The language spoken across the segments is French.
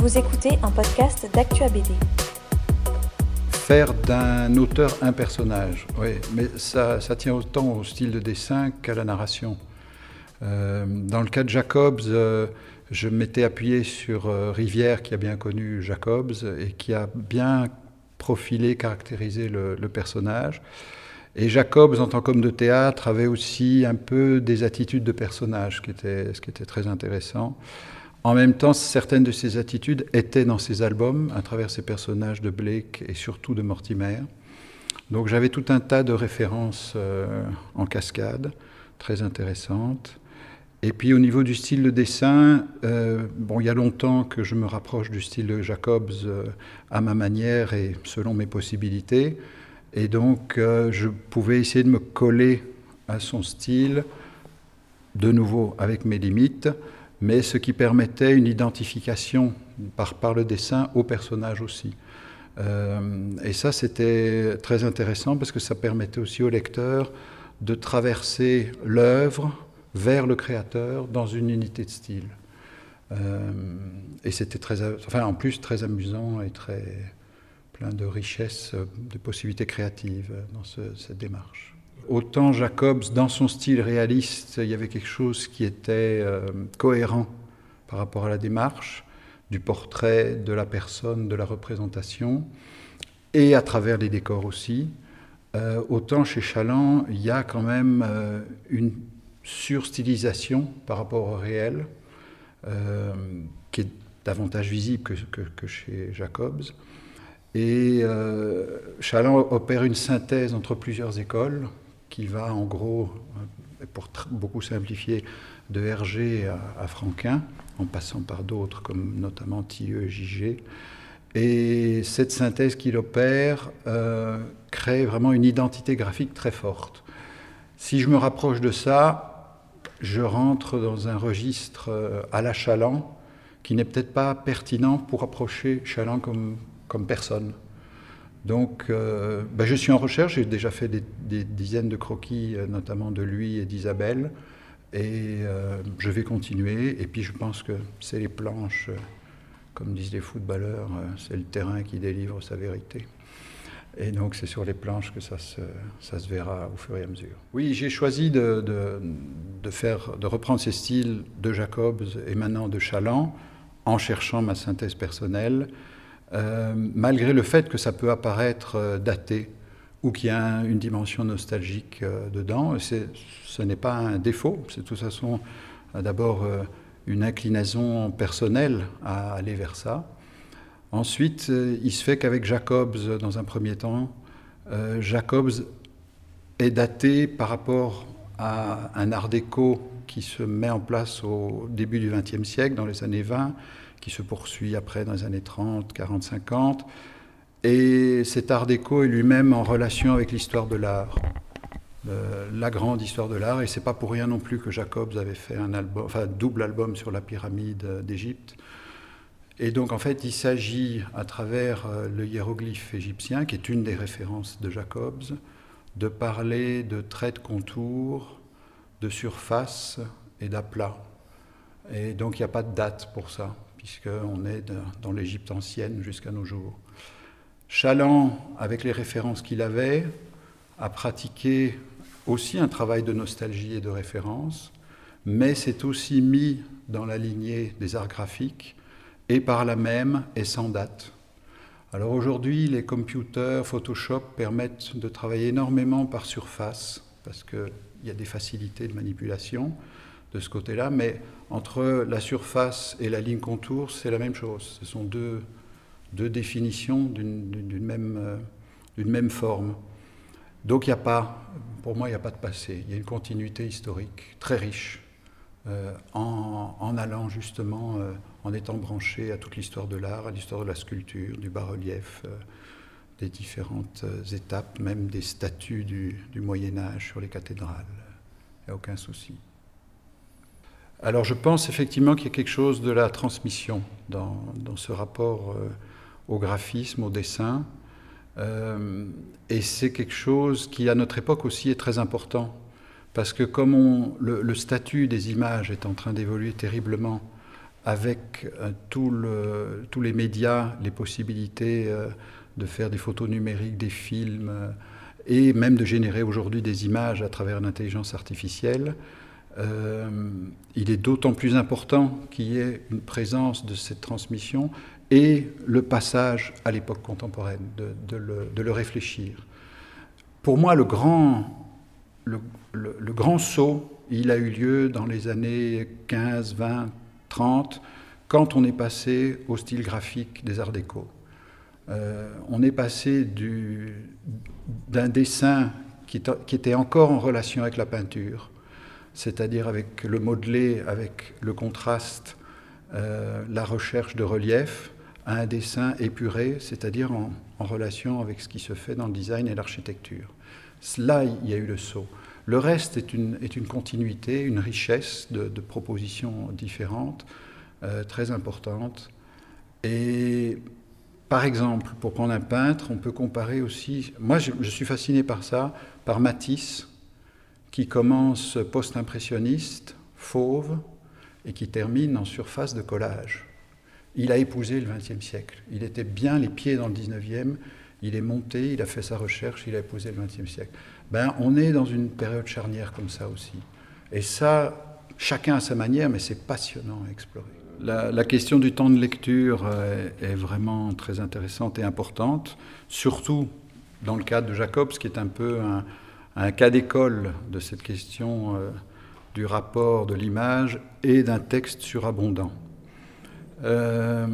Vous écoutez un podcast d'Actua BD. Faire d'un auteur un personnage, oui, mais ça, ça, tient autant au style de dessin qu'à la narration. Euh, dans le cas de Jacobs, euh, je m'étais appuyé sur euh, Rivière, qui a bien connu Jacobs et qui a bien profilé, caractérisé le, personnage. Et Jacobs, en tant qu'homme de théâtre, avait aussi un peu des attitudes de personnage, ce qui était très intéressant. En même temps, certaines de ces attitudes étaient dans ses albums, à travers ces personnages de Blake et surtout de Mortimer. Donc j'avais tout un tas de références euh, en cascade, très intéressantes. Et puis au niveau du style de dessin, euh, bon, il y a longtemps que je me rapproche du style de Jacobs euh, à ma manière et selon mes possibilités. Et donc je pouvais essayer de me coller à son style, de nouveau avec mes limites, mais ce qui permettait une identification par, le dessin au personnage aussi. Euh, et ça, c'était très intéressant parce que ça permettait aussi au lecteur de traverser l'œuvre vers le créateur dans une unité de style. Euh, et c'était très, enfin, en plus très amusant et très plein de richesses, de possibilités créatives dans ce, cette démarche. Autant Jacobs, dans son style réaliste, il y avait quelque chose qui était euh, cohérent par rapport à la démarche, du portrait, de la personne, de la représentation, et à travers les décors aussi. Euh, autant chez Chaland, il y a quand même euh, une surstylisation par rapport au réel, qui est davantage visible que, que, chez Jacobs. Et Chaland opère une synthèse entre plusieurs écoles, qui va en gros, pour beaucoup simplifier, de Hergé à, Franquin, en passant par d'autres comme notamment Tilleux et. Et cette synthèse qu'il opère euh, crée vraiment une identité graphique très forte. Si je me rapproche de ça, je rentre dans un registre euh, à la Chaland qui n'est peut-être pas pertinent pour approcher Chaland comme, comme personne. Donc, euh, ben je suis en recherche, j'ai déjà fait des, dizaines de croquis, euh, notamment de lui et d'Isabelle, et euh, je vais continuer. Et puis, je pense que c'est les planches, comme disent les footballeurs, c'est le terrain qui délivre sa vérité. Et donc, c'est sur les planches que ça se, ça se, verra au fur et à mesure. Oui, j'ai choisi de, de, de, faire, de reprendre ces styles de Jacobs et maintenant de Chaland en cherchant ma synthèse personnelle. Euh, malgré le fait que ça peut apparaître euh, daté ou qu'il y a une dimension nostalgique euh, dedans, ce n'est pas un défaut, c'est de toute façon d'abord une inclinaison personnelle à aller vers ça. Ensuite, il se fait qu'avec Jacobs, dans un premier temps, Jacobs est daté par rapport à un art déco qui se met en place au début du XXe siècle, dans les années 20, qui se poursuit après dans les années 30, 40, 50. Et cet art déco est lui-même en relation avec l'histoire de l'art, euh, la grande histoire de l'art. Et c'est pas pour rien non plus que Jacobs avait fait un double album sur la pyramide d'Égypte. Et donc en fait, il s'agit à travers euh, le hiéroglyphe égyptien, qui est une des références de Jacobs, de parler de traits de contour, de surface et d'aplat. Et donc il n'y a pas de date pour ça puisqu'on est dans l'Égypte ancienne jusqu'à nos jours. Chaland, avec les références qu'il avait, a pratiqué aussi un travail de nostalgie et de référence, mais s'est aussi mis dans la lignée des arts graphiques et par là même est sans date. Alors aujourd'hui, les computers, Photoshop permettent de travailler énormément par surface parce qu'il y a des facilités de manipulation de ce côté-là, mais entre la surface et la ligne contour, c'est la même chose. Ce sont deux, définitions d'une même, euh, forme. Donc il n'y a pas, pour moi, il n'y a pas de passé. Il y a une continuité historique très riche euh, en, allant justement, euh, en étant branché à toute l'histoire de l'art, à l'histoire de la sculpture, du bas-relief, euh, des différentes euh, étapes, même des statues du, du Moyen Âge sur les cathédrales. Il n'y a aucun souci. Alors je pense effectivement qu'il y a quelque chose de la transmission dans, ce rapport euh, au graphisme, au dessin. Euh, et c'est quelque chose qui à notre époque aussi est très important. Parce que comme le, le, statut des images est en train d'évoluer terriblement, avec tous les médias, les possibilités de faire des photos numériques, des films, et même de générer aujourd'hui des images à travers l'intelligence artificielle, euh, il est d'autant plus important qu'il y ait une présence de cette transmission et le passage à l'époque contemporaine, de, le, réfléchir. Pour moi, le grand, le, grand saut, il a eu lieu dans les années 15, 20, 30, quand on est passé au style graphique des arts déco. Euh, on est passé d'un dessin qui, qui, était encore en relation avec la peinture, c'est-à-dire avec le modelé, avec le contraste, euh, la recherche de relief, à un dessin épuré, c'est-à-dire en, relation avec ce qui se fait dans le design et l'architecture. Là, il y a eu le saut. Le reste est une, est une continuité, une richesse de, propositions différentes, euh, très importantes. Et par exemple, pour prendre un peintre, on peut comparer aussi. Moi, je, je suis fasciné par ça, par Matisse, qui commence post-impressionniste, fauve, et qui termine en surface de collage. Il a épousé le XXe siècle. Il était bien les pieds dans le XIXe, il est monté, il a fait sa recherche, il a épousé le XXe siècle. Ben, on est dans une période charnière comme ça aussi. Et ça, chacun à sa manière, mais c'est passionnant à explorer. La, question du temps de lecture euh, est vraiment très intéressante et importante, surtout dans le cadre de Jacobs, qui est un peu un, un cas d'école de cette question euh, du rapport de l'image et d'un texte surabondant. Euh,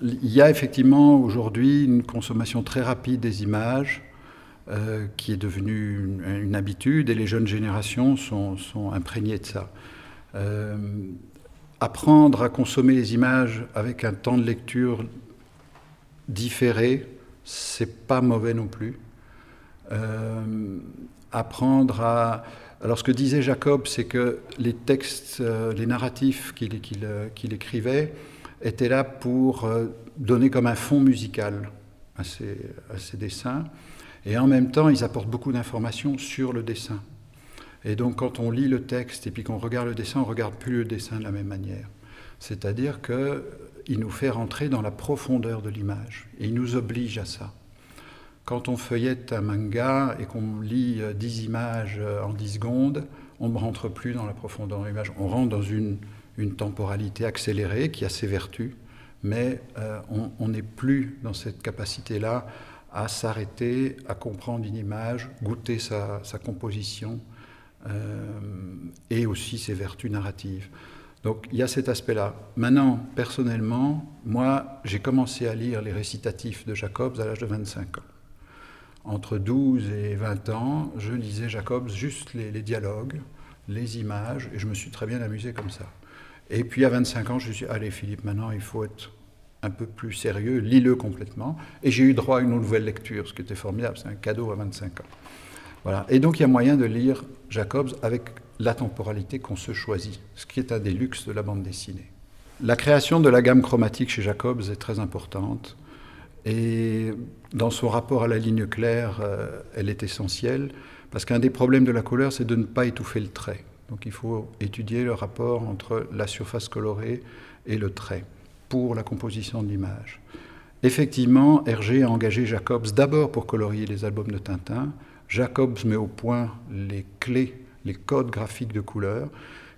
il y a effectivement aujourd'hui une consommation très rapide des images euh, qui est devenue une, habitude et les jeunes générations sont, sont imprégnées de ça. apprendre à consommer les images avec un temps de lecture différé, c'est pas mauvais non plus apprendre à... Alors ce que disait Jacob, c'est que les textes, euh, les narratifs euh, qu'il écrivait étaient là pour euh, donner comme un fond musical à ses, à ses dessins. Et en même temps, ils apportent beaucoup d'informations sur le dessin. Et donc quand on lit le texte et puis qu'on regarde le dessin, on ne regarde plus le dessin de la même manière. C'est-à-dire qu'il nous fait rentrer dans la profondeur de l'image. Et il nous oblige à ça. Quand on feuillette un manga et qu'on lit 10 euh, images euh, en 10 secondes, on ne rentre plus dans la profondeur de l'image. On rentre dans une, temporalité accélérée qui a ses vertus, mais euh, on n'est plus dans cette capacité-là à s'arrêter, à comprendre une image, goûter sa, composition et aussi ses vertus narratives. Donc il y a cet aspect-là. Maintenant, personnellement, moi, j'ai commencé à lire les récitatifs de Jacobs à l'âge de 25 ans entre 12 et 20 ans, je lisais Jacobs juste les, dialogues, les images, et je me suis très bien amusé comme ça. Et puis à 25 ans, je me suis dit, allez Philippe, maintenant il faut être un peu plus sérieux, lis-le complètement. Et j'ai eu droit à une nouvelle lecture, ce qui était formidable, c'est un cadeau à 25 ans. Voilà. Et donc il y a moyen de lire Jacobs avec la temporalité qu'on se choisit, ce qui est un des luxes de la bande dessinée. La création de la gamme chromatique chez Jacobs est très importante. Et dans son rapport à la ligne claire, euh, elle est essentielle, parce qu'un des problèmes de la couleur, c'est de ne pas étouffer le trait. Donc il faut étudier le rapport entre la surface colorée et le trait pour la composition de l'image. Effectivement, Hergé a engagé Jacobs d'abord pour colorier les albums de Tintin. Jacobs met au point les clés, les codes graphiques de couleur,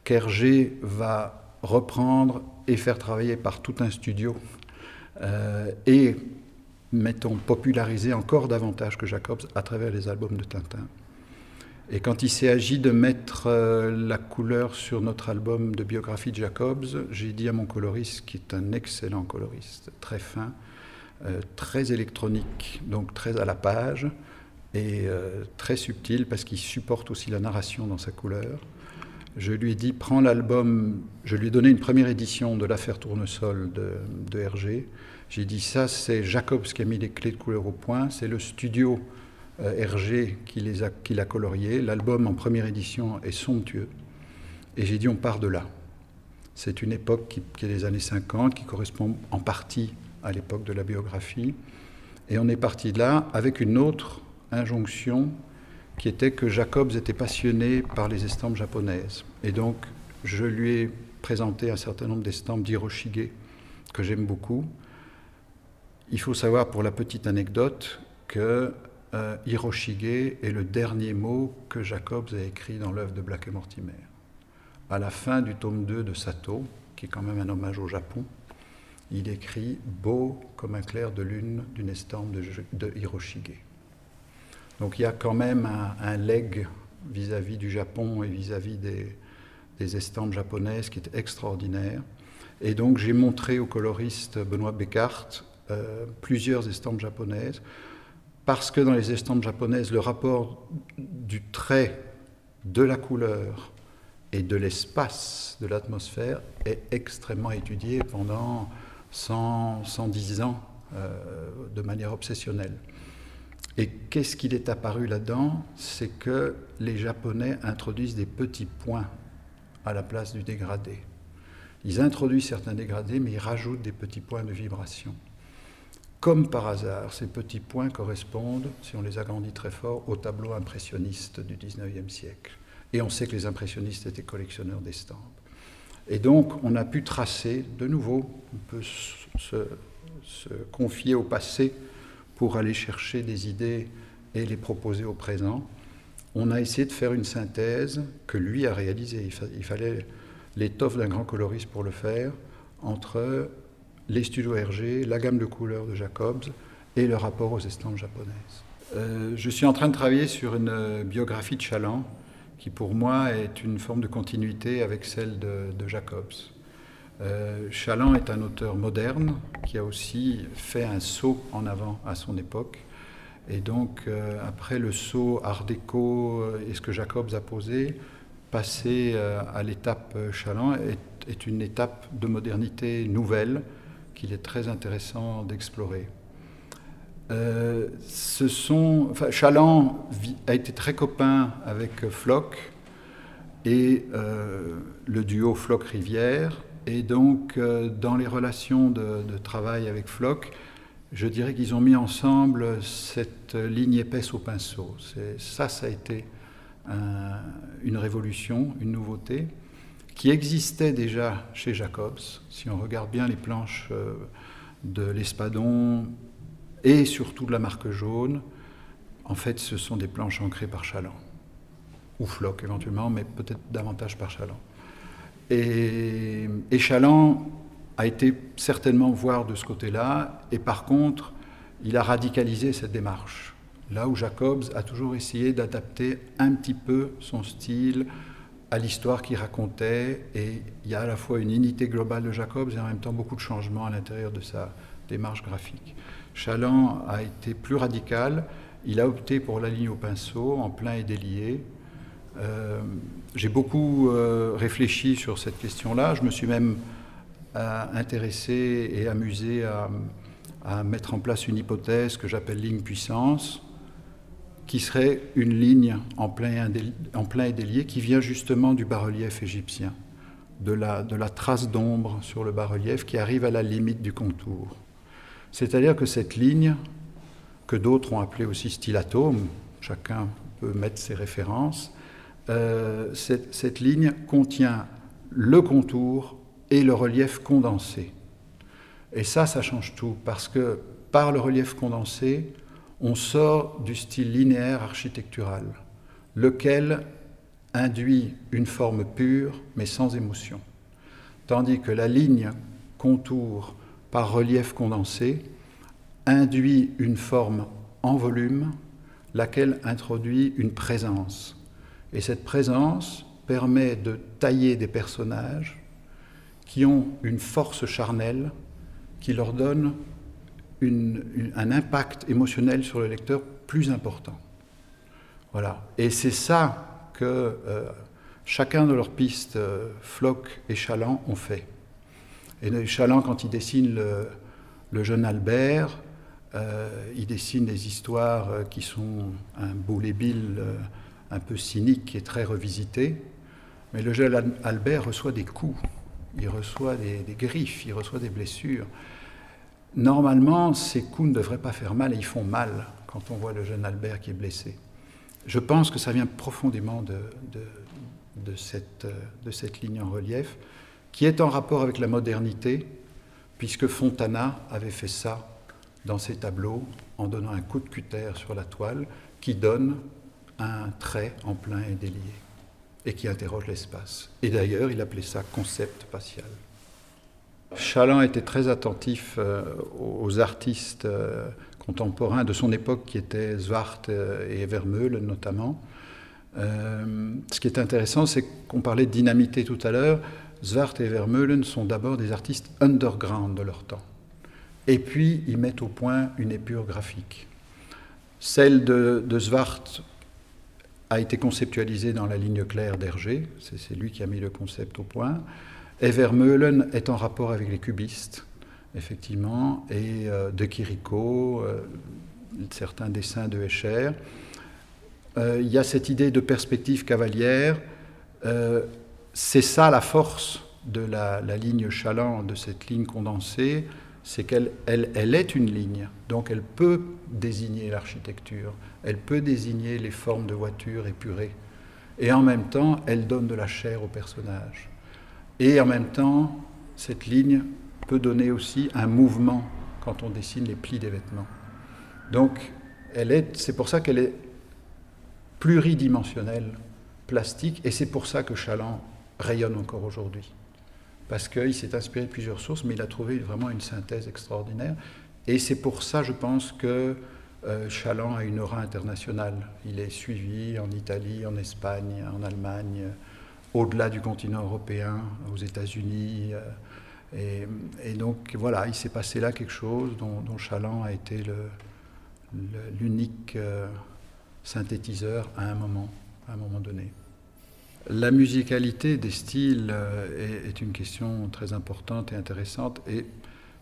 qu'Hergé va reprendre et faire travailler par tout un studio. Euh, et mettons, popularisé encore davantage que Jacobs à travers les albums de Tintin. Et quand il s'est agi de mettre euh, la couleur sur notre album de biographie de Jacobs, j'ai dit à mon coloriste, qui est un excellent coloriste, très fin, euh, très électronique, donc très à la page, et euh, très subtil parce qu'il supporte aussi la narration dans sa couleur. Je lui ai dit, prends l'album, je lui ai donné une première édition de l'affaire Tournesol de, de Hergé, j'ai dit ça, c'est Jacobs qui a mis les clés de couleur au point, c'est le studio euh, Hergé qui, les a, qui l'a colorié. L'album en première édition est somptueux. Et j'ai dit on part de là. C'est une époque qui, est des années 50, qui correspond en partie à l'époque de la biographie. Et on est parti de là avec une autre injonction qui était que Jacobs était passionné par les estampes japonaises. Et donc, je lui ai présenté un certain nombre d'estampes d'Hiroshige que j'aime beaucoup. Il faut savoir pour la petite anecdote que euh, Hiroshige est le dernier mot que Jacobs a écrit dans l'œuvre de Black et Mortimer. À la fin du tome 2 de Sato, qui est quand même un hommage au Japon, il écrit Beau comme un clair de lune d'une estampe de, Hiroshige. Donc il y a quand même un, leg vis-à-vis du Japon et vis-à-vis des, estampes japonaises qui est extraordinaire. Et donc j'ai montré au coloriste Benoît Beckart euh, plusieurs estampes japonaises parce que dans les estampes japonaises, le rapport du trait, de la couleur et de l'espace de l'atmosphère est extrêmement étudié pendant 100, 110 ans euh, de manière obsessionnelle. Et qu'est-ce qu'il est apparu là-dedans? C'est que les Japonais introduisent des petits points à la place du dégradé. Ils introduisent certains dégradés, mais ils rajoutent des petits points de vibration. Comme par hasard, ces petits points correspondent, si on les agrandit très fort, au tableau impressionniste du 19e siècle. Et on sait que les impressionnistes étaient collectionneurs d'estampes. Et donc, on a pu tracer, de nouveau, on peut se, se, confier au passé pour aller chercher des idées et les proposer au présent. On a essayé de faire une synthèse que lui a réalisée. Il fallait l'étoffe d'un grand coloriste pour le faire, entre les studios Hergé, la gamme de couleurs de Jacobs et le rapport aux estampes japonaises. Euh, je suis en train de travailler sur une biographie de Chaland qui pour moi est une forme de continuité avec celle de, Jacobs. Euh, Chaland est un auteur moderne qui a aussi fait un saut en avant à son époque. Et donc, euh, après le saut art déco et ce que Jacobs a posé, passer à l'étape Chaland est, une étape de modernité nouvelle qu'il est très intéressant d'explorer. Euh, ce Chaland a été très copain avec Floch et euh, le duo Floch-Rivière. Et donc, euh, dans les relations de, travail avec Floch, je dirais qu'ils ont mis ensemble cette ligne épaisse au pinceau. Ça, ça a été une révolution, une nouveauté qui existait déjà chez Jacobs. Si on regarde bien les planches euh, de l'Espadon et surtout de la marque jaune, en fait, ce sont des planches ancrées par Chaland, ou Floc éventuellement, mais peut-être davantage par Chaland. Et, et Chaland a été certainement voir de ce côté-là, et par contre, il a radicalisé cette démarche. Là où Jacobs a toujours essayé d'adapter un petit peu son style, à l'histoire qu'il racontait, et il y a à la fois une unité globale de Jacobs et en même temps beaucoup de changements à l'intérieur de sa démarche graphique. Chaland a été plus radical, il a opté pour la ligne au pinceau, en plein et délié. Euh, j'ai beaucoup euh, réfléchi sur cette question-là, je me suis même euh, intéressé et amusé à, à mettre en place une hypothèse que j'appelle ligne puissance, qui serait une ligne en plein, et délié qui vient justement du bas-relief égyptien, de la, de la trace d'ombre sur le bas-relief qui arrive à la limite du contour. C'est-à-dire que cette ligne, que d'autres ont appelée aussi stylatome, chacun peut mettre ses références, euh, cette, cette ligne contient le contour et le relief condensé. Et ça, ça change tout, parce que par le relief condensé, on sort du style linéaire architectural, lequel induit une forme pure mais sans émotion, tandis que la ligne contour par relief condensé induit une forme en volume, laquelle introduit une présence. Et cette présence permet de tailler des personnages qui ont une force charnelle qui leur donne un impact émotionnel sur le lecteur plus important. Voilà. Et c'est ça que euh, chacun de leurs pistes, euh, Floch et Chaland, ont fait. Et Chaland, quand il dessine le, jeune Albert, euh, il dessine des histoires qui sont un boulet bill un peu cynique et très revisité. Mais le jeune Albert reçoit des coups, il reçoit des griffes, il reçoit des blessures. Normalement, ces coups ne devraient pas faire mal et ils font mal quand on voit le jeune Albert qui est blessé. Je pense que ça vient profondément de, cette, cette ligne en relief qui est en rapport avec la modernité, puisque Fontana avait fait ça dans ses tableaux en donnant un coup de cutter sur la toile qui donne un trait en plein et délié et qui interroge l'espace. Et d'ailleurs, il appelait ça concept spatial. Chaland était très attentif euh, aux artistes euh, contemporains de son époque qui étaient Zwart euh, et Vermeulen notamment. ce qui est intéressant, c'est qu'on parlait de dynamité tout à l'heure. Zwart et Vermeulen sont d'abord des artistes underground de leur temps. Et puis, ils mettent au point une épure graphique. Celle de, de Zwart a été conceptualisée dans la ligne claire d'Hergé, c'est lui qui a mis le concept au point. Et Vermeulen est en rapport avec les cubistes, effectivement, et euh, de Chirico, euh, certains dessins de Escher. Euh, il y a cette idée de perspective cavalière. c'est ça la force de la, ligne Chaland, de cette ligne condensée, c'est qu'elle elle, est une ligne, donc elle peut désigner l'architecture, elle peut désigner les formes de voitures épurées, et en même temps, elle donne de la chair au personnage. Et en même temps, cette ligne peut donner aussi un mouvement quand on dessine les plis des vêtements. Donc, c'est pour ça qu'elle est pluridimensionnelle, plastique, et c'est pour ça que Chaland rayonne encore aujourd'hui. Parce qu'il s'est inspiré de plusieurs sources, mais il a trouvé vraiment une synthèse extraordinaire. Et c'est pour ça, je pense, que euh, Chaland a une aura internationale. Il est suivi en Italie, en Espagne, en Allemagne au-delà du continent européen, aux États-Unis. Euh, et, donc voilà, il s'est passé là quelque chose dont, dont Chaland a été l'unique euh, synthétiseur à un moment, à un moment donné. La musicalité des styles euh, est, une question très importante et intéressante. Et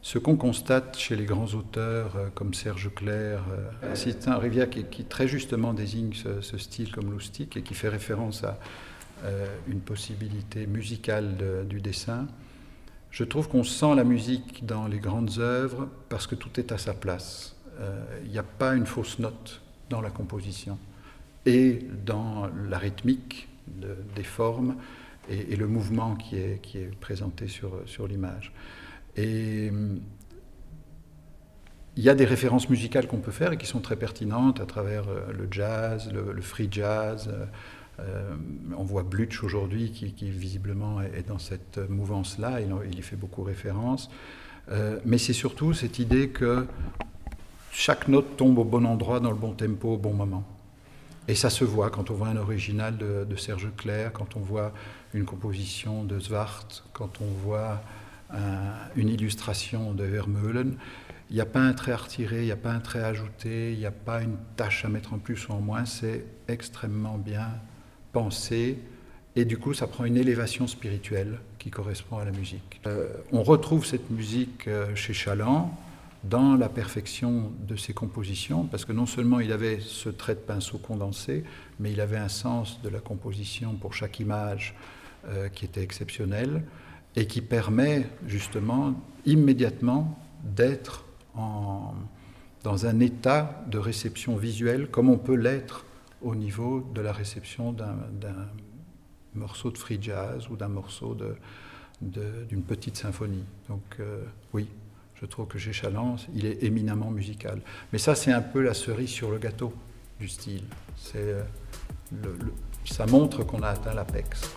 ce qu'on constate chez les grands auteurs comme Serge Clair, un Rivière qui, très justement désigne ce, ce style comme loustique et qui fait référence à, une possibilité musicale du dessin. Je trouve qu'on sent la musique dans les grandes œuvres parce que tout est à sa place. Euh, il n'y a pas une fausse note dans la composition et dans la rythmique des formes et, le mouvement qui est, présenté sur, l'image. Et il y a des références musicales qu'on peut faire et qui sont très pertinentes à travers euh, le jazz, le, free jazz, euh, on voit Blutch aujourd'hui qui, visiblement est dans cette mouvance-là, il, y fait beaucoup référence. Euh, mais c'est surtout cette idée que chaque note tombe au bon endroit, dans le bon tempo, au bon moment. Et ça se voit quand on voit un original de, Serge Clair, quand on voit une composition de Zwart, quand on voit une illustration de Vermeulen. Il n'y a pas un trait à retirer, il n'y a pas un trait à ajouter, il n'y a pas une tâche à mettre en plus ou en moins, c'est extrêmement bien penser, et du coup ça prend une élévation spirituelle qui correspond à la musique. Euh, on retrouve cette musique euh, chez Chaland dans la perfection de ses compositions, parce que non seulement il avait ce trait de pinceau condensé, mais il avait un sens de la composition pour chaque image euh, qui était exceptionnel, et qui permet justement immédiatement d'être dans un état de réception visuelle comme on peut l'être au niveau de la réception d'un morceau de free jazz ou d'un morceau d'une petite symphonie. Donc euh, oui, je trouve que chez Chaland, il est éminemment musical. Mais ça, c'est un peu la cerise sur le gâteau du style. Euh, ça montre qu'on a atteint l'apex.